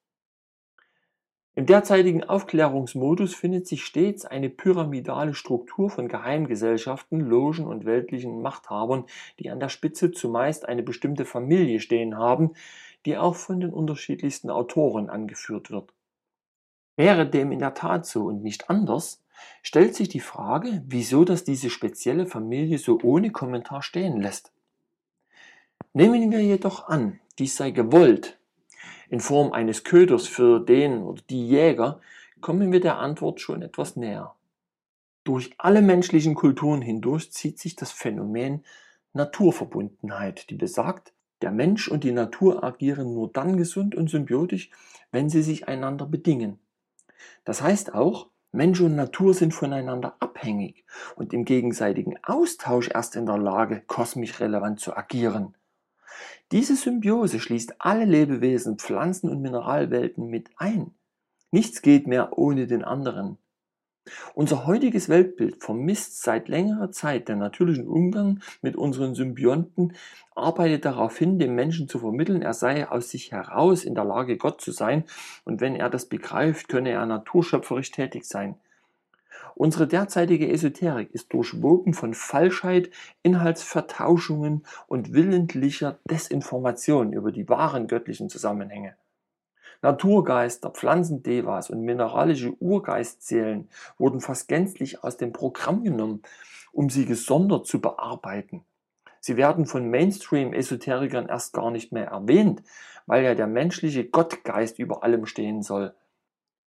Im derzeitigen Aufklärungsmodus findet sich stets eine pyramidale Struktur von Geheimgesellschaften, Logen und weltlichen Machthabern, die an der Spitze zumeist eine bestimmte Familie stehen haben, die auch von den unterschiedlichsten Autoren angeführt wird. Wäre dem in der Tat so und nicht anders, stellt sich die Frage, wieso das diese spezielle Familie so ohne Kommentar stehen lässt. Nehmen wir jedoch an, dies sei gewollt, in Form eines Köders für den oder die Jäger, kommen wir der Antwort schon etwas näher. Durch alle menschlichen Kulturen hindurch zieht sich das Phänomen Naturverbundenheit, die besagt, der Mensch und die Natur agieren nur dann gesund und symbiotisch, wenn sie sich einander bedingen. Das heißt auch, Mensch und Natur sind voneinander abhängig und im gegenseitigen Austausch erst in der Lage, kosmisch relevant zu agieren. Diese Symbiose schließt alle Lebewesen, Pflanzen und Mineralwelten mit ein. Nichts geht mehr ohne den anderen. Unser heutiges Weltbild vermisst seit längerer Zeit den natürlichen Umgang mit unseren Symbionten, arbeitet darauf hin, dem Menschen zu vermitteln, er sei aus sich heraus in der Lage, Gott zu sein, und wenn er das begreift, könne er naturschöpferisch tätig sein. Unsere derzeitige Esoterik ist durchwoben von Falschheit, Inhaltsvertauschungen und willentlicher Desinformation über die wahren göttlichen Zusammenhänge. Naturgeister, Pflanzendevas und mineralische Urgeistseelen wurden fast gänzlich aus dem Programm genommen, um sie gesondert zu bearbeiten. Sie werden von Mainstream-Esoterikern erst gar nicht mehr erwähnt, weil ja der menschliche Gottgeist über allem stehen soll.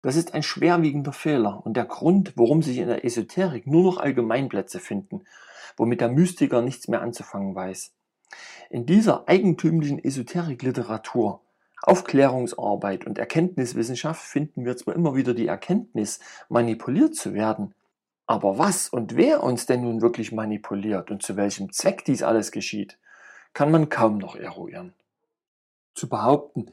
Das ist ein schwerwiegender Fehler und der Grund, warum sich in der Esoterik nur noch Allgemeinplätze finden, womit der Mystiker nichts mehr anzufangen weiß. In dieser eigentümlichen Esoterikliteratur, Aufklärungsarbeit und Erkenntniswissenschaft finden wir zwar immer wieder die Erkenntnis, manipuliert zu werden, aber was und wer uns denn nun wirklich manipuliert und zu welchem Zweck dies alles geschieht, kann man kaum noch eruieren. Zu behaupten,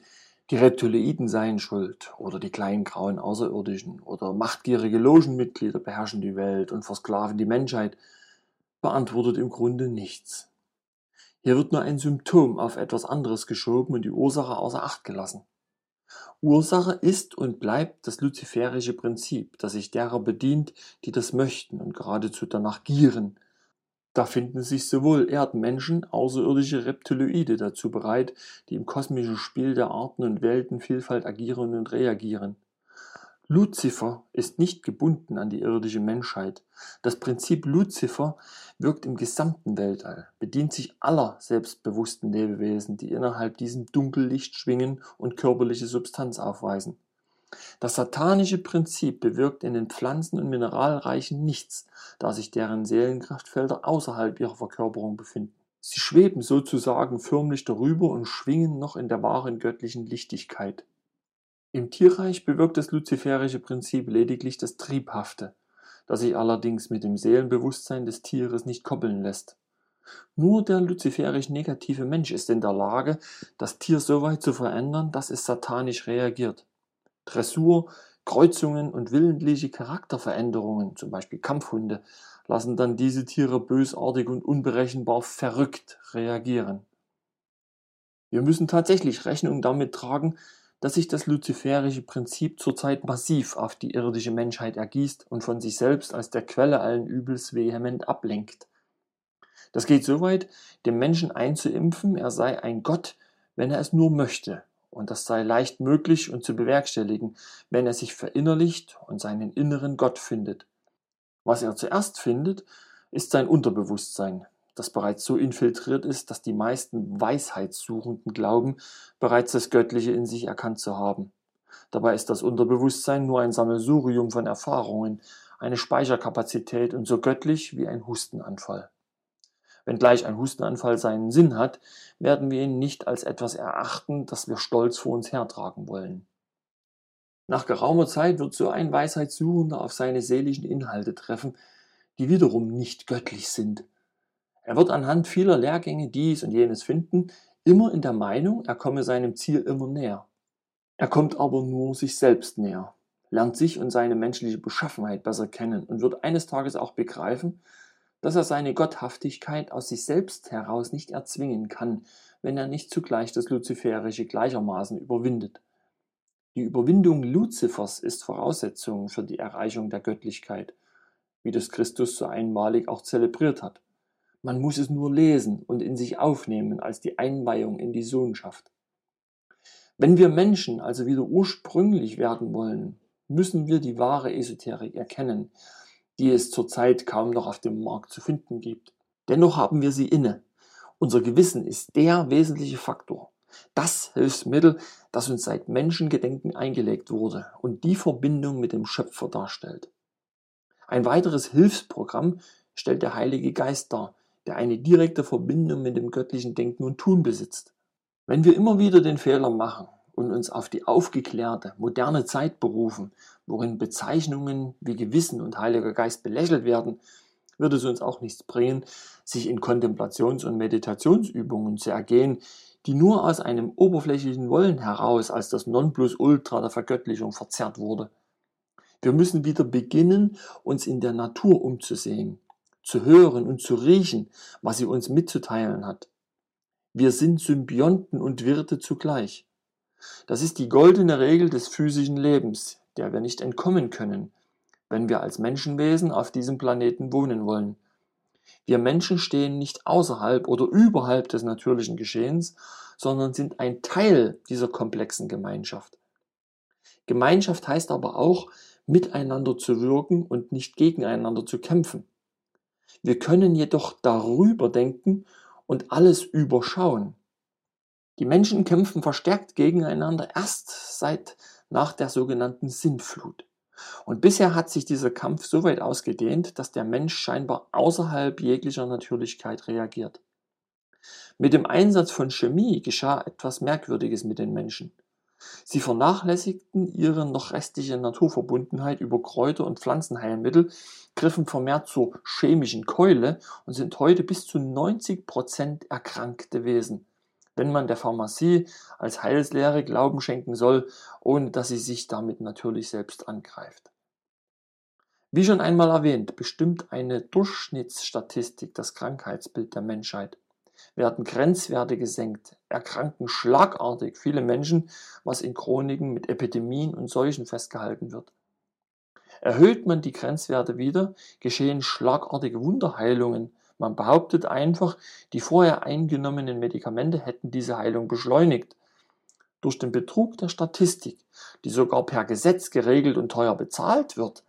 die Reptiloiden seien schuld oder die kleinen grauen Außerirdischen oder machtgierige Logenmitglieder beherrschen die Welt und versklaven die Menschheit, beantwortet im Grunde nichts. Hier wird nur ein Symptom auf etwas anderes geschoben und die Ursache außer Acht gelassen. Ursache ist und bleibt das luziferische Prinzip, das sich derer bedient, die das möchten und geradezu danach gieren. Da finden sich sowohl Erdmenschen, außerirdische Reptiloide dazu bereit, die im kosmischen Spiel der Arten und Weltenvielfalt agieren und reagieren. Luzifer ist nicht gebunden an die irdische Menschheit. Das Prinzip Luzifer wirkt im gesamten Weltall, bedient sich aller selbstbewussten Lebewesen, die innerhalb diesem Dunkellicht schwingen und körperliche Substanz aufweisen. Das satanische Prinzip bewirkt in den Pflanzen- und Mineralreichen nichts, da sich deren Seelenkraftfelder außerhalb ihrer Verkörperung befinden. Sie schweben sozusagen förmlich darüber und schwingen noch in der wahren göttlichen Lichtigkeit. Im Tierreich bewirkt das luziferische Prinzip lediglich das Triebhafte, das sich allerdings mit dem Seelenbewusstsein des Tieres nicht koppeln lässt. Nur der luziferisch negative Mensch ist in der Lage, das Tier so weit zu verändern, dass es satanisch reagiert. Dressur, Kreuzungen und willentliche Charakterveränderungen, zum Beispiel Kampfhunde, lassen dann diese Tiere bösartig und unberechenbar verrückt reagieren. Wir müssen tatsächlich Rechnung damit tragen, dass sich das luziferische Prinzip zurzeit massiv auf die irdische Menschheit ergießt und von sich selbst als der Quelle allen Übels vehement ablenkt. Das geht so weit, dem Menschen einzuimpfen, er sei ein Gott, wenn er es nur möchte, und das sei leicht möglich und zu bewerkstelligen, wenn er sich verinnerlicht und seinen inneren Gott findet. Was er zuerst findet, ist sein Unterbewusstsein, das bereits so infiltriert ist, dass die meisten Weisheitssuchenden glauben, bereits das Göttliche in sich erkannt zu haben. Dabei ist das Unterbewusstsein nur ein Sammelsurium von Erfahrungen, eine Speicherkapazität und so göttlich wie ein Hustenanfall. Wenngleich ein Hustenanfall seinen Sinn hat, werden wir ihn nicht als etwas erachten, das wir stolz vor uns hertragen wollen. Nach geraumer Zeit wird so ein Weisheitssuchender auf seine seelischen Inhalte treffen, die wiederum nicht göttlich sind, er wird anhand vieler Lehrgänge dies und jenes finden, immer in der Meinung, er komme seinem Ziel immer näher. Er kommt aber nur sich selbst näher, lernt sich und seine menschliche Beschaffenheit besser kennen und wird eines Tages auch begreifen, dass er seine Gotthaftigkeit aus sich selbst heraus nicht erzwingen kann, wenn er nicht zugleich das Luziferische gleichermaßen überwindet. Die Überwindung Luzifers ist Voraussetzung für die Erreichung der Göttlichkeit, wie das Christus so einmalig auch zelebriert hat. Man muss es nur lesen und in sich aufnehmen als die Einweihung in die Sohnschaft. Wenn wir Menschen also wieder ursprünglich werden wollen, müssen wir die wahre Esoterik erkennen, die es zurzeit kaum noch auf dem Markt zu finden gibt. Dennoch haben wir sie inne. Unser Gewissen ist der wesentliche Faktor. Das Hilfsmittel, das uns seit Menschengedenken eingelegt wurde und die Verbindung mit dem Schöpfer darstellt. Ein weiteres Hilfsprogramm stellt der Heilige Geist dar, der eine direkte Verbindung mit dem göttlichen Denken und Tun besitzt. Wenn wir immer wieder den Fehler machen und uns auf die aufgeklärte, moderne Zeit berufen, worin Bezeichnungen wie Gewissen und Heiliger Geist belächelt werden, wird es uns auch nichts bringen, sich in Kontemplations- und Meditationsübungen zu ergehen, die nur aus einem oberflächlichen Wollen heraus als das Nonplusultra der Vergöttlichung verzerrt wurde. Wir müssen wieder beginnen, uns in der Natur umzusehen, zu hören und zu riechen, was sie uns mitzuteilen hat. Wir sind Symbionten und Wirte zugleich. Das ist die goldene Regel des physischen Lebens, der wir nicht entkommen können, wenn wir als Menschenwesen auf diesem Planeten wohnen wollen. Wir Menschen stehen nicht außerhalb oder überhalb des natürlichen Geschehens, sondern sind ein Teil dieser komplexen Gemeinschaft. Gemeinschaft heißt aber auch, miteinander zu wirken und nicht gegeneinander zu kämpfen. Wir können jedoch darüber denken und alles überschauen. Die Menschen kämpfen verstärkt gegeneinander erst seit nach der sogenannten Sintflut. Und bisher hat sich dieser Kampf so weit ausgedehnt, dass der Mensch scheinbar außerhalb jeglicher Natürlichkeit reagiert. Mit dem Einsatz von Chemie geschah etwas Merkwürdiges mit den Menschen. Sie vernachlässigten ihre noch restliche Naturverbundenheit über Kräuter und Pflanzenheilmittel, griffen vermehrt zur chemischen Keule und sind heute bis zu 90 Prozent erkrankte Wesen, wenn man der Pharmazie als Heilslehre Glauben schenken soll, ohne dass sie sich damit natürlich selbst angreift. Wie schon einmal erwähnt, bestimmt eine Durchschnittsstatistik das Krankheitsbild der Menschheit. werden Grenzwerte gesenkt, erkranken schlagartig viele Menschen, was in Chroniken mit Epidemien und Seuchen festgehalten wird. Erhöht man die Grenzwerte wieder, geschehen schlagartige Wunderheilungen. Man behauptet einfach, die vorher eingenommenen Medikamente hätten diese Heilung beschleunigt. Durch den Betrug der Statistik, die sogar per Gesetz geregelt und teuer bezahlt wird,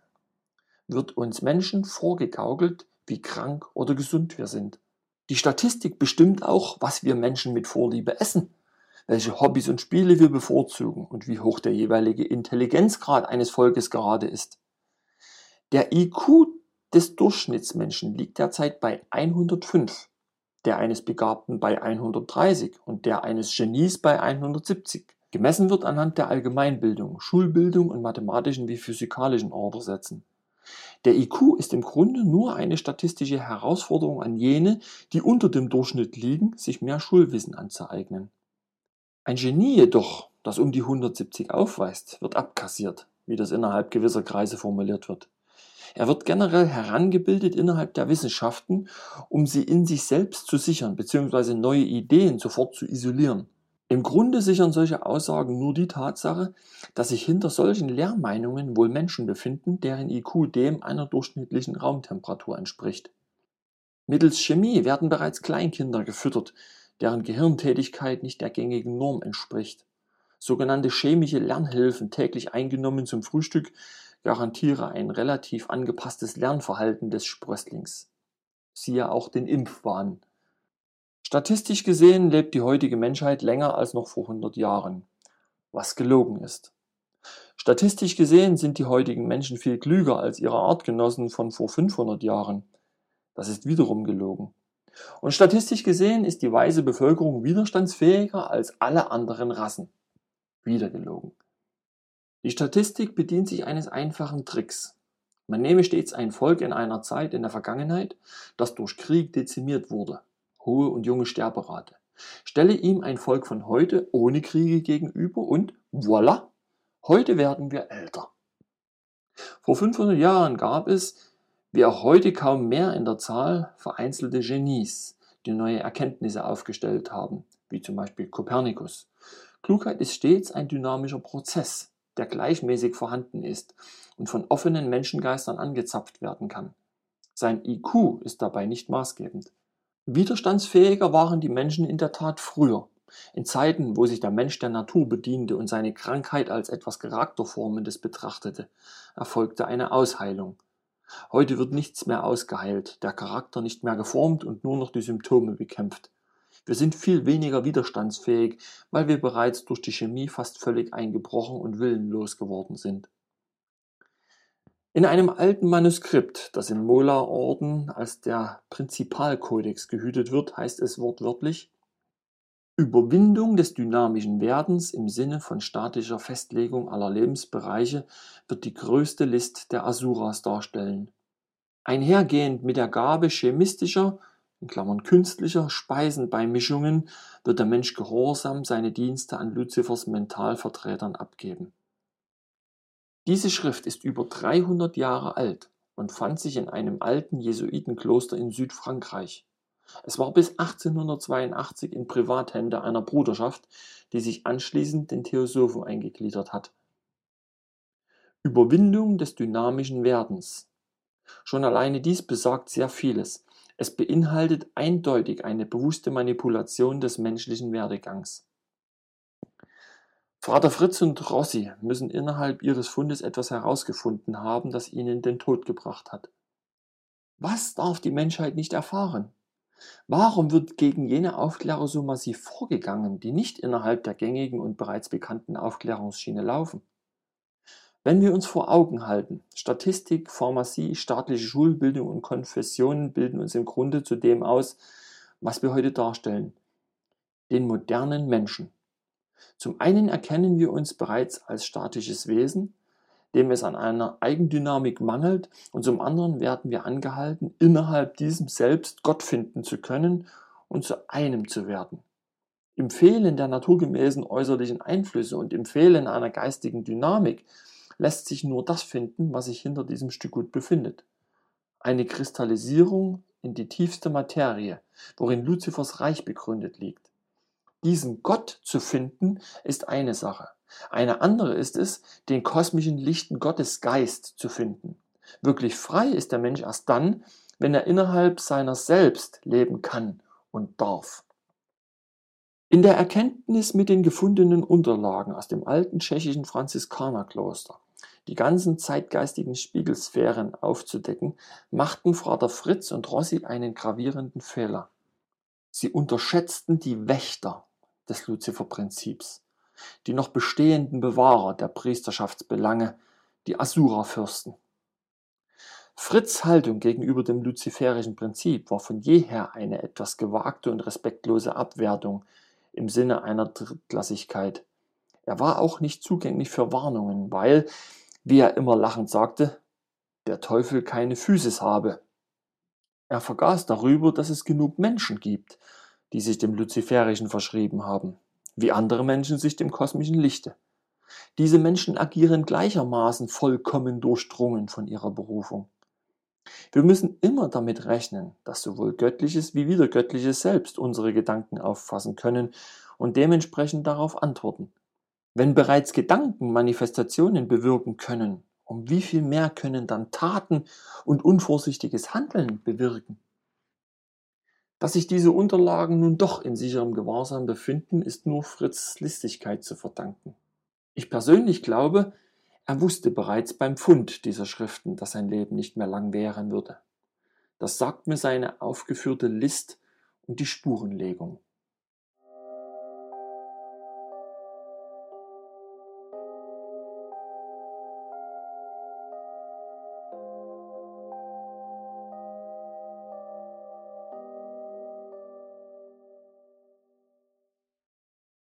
wird uns Menschen vorgegaukelt, wie krank oder gesund wir sind. Die Statistik bestimmt auch, was wir Menschen mit Vorliebe essen, welche Hobbys und Spiele wir bevorzugen und wie hoch der jeweilige Intelligenzgrad eines Volkes gerade ist. Der IQ des Durchschnittsmenschen liegt derzeit bei 105, der eines Begabten bei 130 und der eines Genies bei 170. Gemessen wird anhand der Allgemeinbildung, Schulbildung und mathematischen wie physikalischen Ordersätzen. Der IQ ist im Grunde nur eine statistische Herausforderung an jene, die unter dem Durchschnitt liegen, sich mehr Schulwissen anzueignen. Ein Genie jedoch, das um die 170 aufweist, wird abkassiert, wie das innerhalb gewisser Kreise formuliert wird. Er wird generell herangebildet innerhalb der Wissenschaften, um sie in sich selbst zu sichern bzw. neue Ideen sofort zu isolieren. Im Grunde sichern solche Aussagen nur die Tatsache, dass sich hinter solchen Lehrmeinungen wohl Menschen befinden, deren IQ dem einer durchschnittlichen Raumtemperatur entspricht. Mittels Chemie werden bereits Kleinkinder gefüttert, deren Gehirntätigkeit nicht der gängigen Norm entspricht. Sogenannte chemische Lernhilfen täglich eingenommen zum Frühstück garantiere ein relativ angepasstes Lernverhalten des Sprösslings. Siehe auch den Impfwahn. Statistisch gesehen lebt die heutige Menschheit länger als noch vor 100 Jahren, was gelogen ist. Statistisch gesehen sind die heutigen Menschen viel klüger als ihre Artgenossen von vor 500 Jahren. Das ist wiederum gelogen. Und statistisch gesehen ist die weiße Bevölkerung widerstandsfähiger als alle anderen Rassen. Wieder gelogen. Die Statistik bedient sich eines einfachen Tricks. Man nehme stets ein Volk in einer Zeit in der Vergangenheit, das durch Krieg dezimiert wurde, hohe und junge Sterberate, stelle ihm ein Volk von heute ohne Kriege gegenüber und voilà, heute werden wir älter. Vor 500 Jahren gab es, wie auch heute kaum mehr in der Zahl, vereinzelte Genies, die neue Erkenntnisse aufgestellt haben, wie zum Beispiel Kopernikus. Klugheit ist stets ein dynamischer Prozess der gleichmäßig vorhanden ist und von offenen Menschengeistern angezapft werden kann. Sein IQ ist dabei nicht maßgebend. Widerstandsfähiger waren die Menschen in der Tat früher, in Zeiten, wo sich der Mensch der Natur bediente und seine Krankheit als etwas Charakterformendes betrachtete, erfolgte eine Ausheilung. Heute wird nichts mehr ausgeheilt, der Charakter nicht mehr geformt und nur noch die Symptome bekämpft. Wir sind viel weniger widerstandsfähig, weil wir bereits durch die Chemie fast völlig eingebrochen und willenlos geworden sind. In einem alten Manuskript, das im Mola-Orden als der Prinzipalkodex gehütet wird, heißt es wortwörtlich Überwindung des dynamischen Werdens im Sinne von statischer Festlegung aller Lebensbereiche wird die größte List der Asuras darstellen. Einhergehend mit der Gabe chemistischer in Klammern künstlicher Speisenbeimischungen wird der Mensch gehorsam seine Dienste an Luzifers Mentalvertretern abgeben. Diese Schrift ist über 300 Jahre alt und fand sich in einem alten Jesuitenkloster in Südfrankreich. Es war bis 1882 in Privathände einer Bruderschaft, die sich anschließend den Theosophen eingegliedert hat. Überwindung des dynamischen Werdens. Schon alleine dies besagt sehr vieles, es beinhaltet eindeutig eine bewusste Manipulation des menschlichen Werdegangs. Vater Fritz und Rossi müssen innerhalb ihres Fundes etwas herausgefunden haben, das ihnen den Tod gebracht hat. Was darf die Menschheit nicht erfahren? Warum wird gegen jene Aufklärer so massiv vorgegangen, die nicht innerhalb der gängigen und bereits bekannten Aufklärungsschiene laufen? Wenn wir uns vor Augen halten, Statistik, Pharmazie, staatliche Schulbildung und Konfessionen bilden uns im Grunde zu dem aus, was wir heute darstellen, den modernen Menschen. Zum einen erkennen wir uns bereits als statisches Wesen, dem es an einer Eigendynamik mangelt, und zum anderen werden wir angehalten, innerhalb diesem Selbst Gott finden zu können und zu einem zu werden. Im Fehlen der naturgemäßen äußerlichen Einflüsse und im Fehlen einer geistigen Dynamik lässt sich nur das finden, was sich hinter diesem Stück Gut befindet. Eine Kristallisierung in die tiefste Materie, worin Luzifers Reich begründet liegt. Diesen Gott zu finden, ist eine Sache. Eine andere ist es, den kosmischen lichten Gottesgeist zu finden. Wirklich frei ist der Mensch erst dann, wenn er innerhalb seiner selbst leben kann und darf. In der Erkenntnis mit den gefundenen Unterlagen aus dem alten tschechischen Franziskanerkloster die ganzen zeitgeistigen Spiegelsphären aufzudecken, machten Vater Fritz und Rossi einen gravierenden Fehler. Sie unterschätzten die Wächter des Luziferprinzips, die noch bestehenden Bewahrer der Priesterschaftsbelange, die Asura-Fürsten. Fritz' Haltung gegenüber dem luziferischen Prinzip war von jeher eine etwas gewagte und respektlose Abwertung im Sinne einer Drittklassigkeit. Er war auch nicht zugänglich für Warnungen, weil, wie er immer lachend sagte, der Teufel keine Physis habe. Er vergaß darüber, dass es genug Menschen gibt, die sich dem Luziferischen verschrieben haben, wie andere Menschen sich dem kosmischen Lichte. Diese Menschen agieren gleichermaßen vollkommen durchdrungen von ihrer Berufung. Wir müssen immer damit rechnen, dass sowohl Göttliches wie Wiedergöttliches selbst unsere Gedanken auffassen können und dementsprechend darauf antworten. Wenn bereits Gedanken Manifestationen bewirken können, um wie viel mehr können dann Taten und unvorsichtiges Handeln bewirken? Dass sich diese Unterlagen nun doch in sicherem Gewahrsam befinden, ist nur Fritz Listigkeit zu verdanken. Ich persönlich glaube, er wusste bereits beim Fund dieser Schriften, dass sein Leben nicht mehr lang währen würde. Das sagt mir seine aufgeführte List und die Spurenlegung.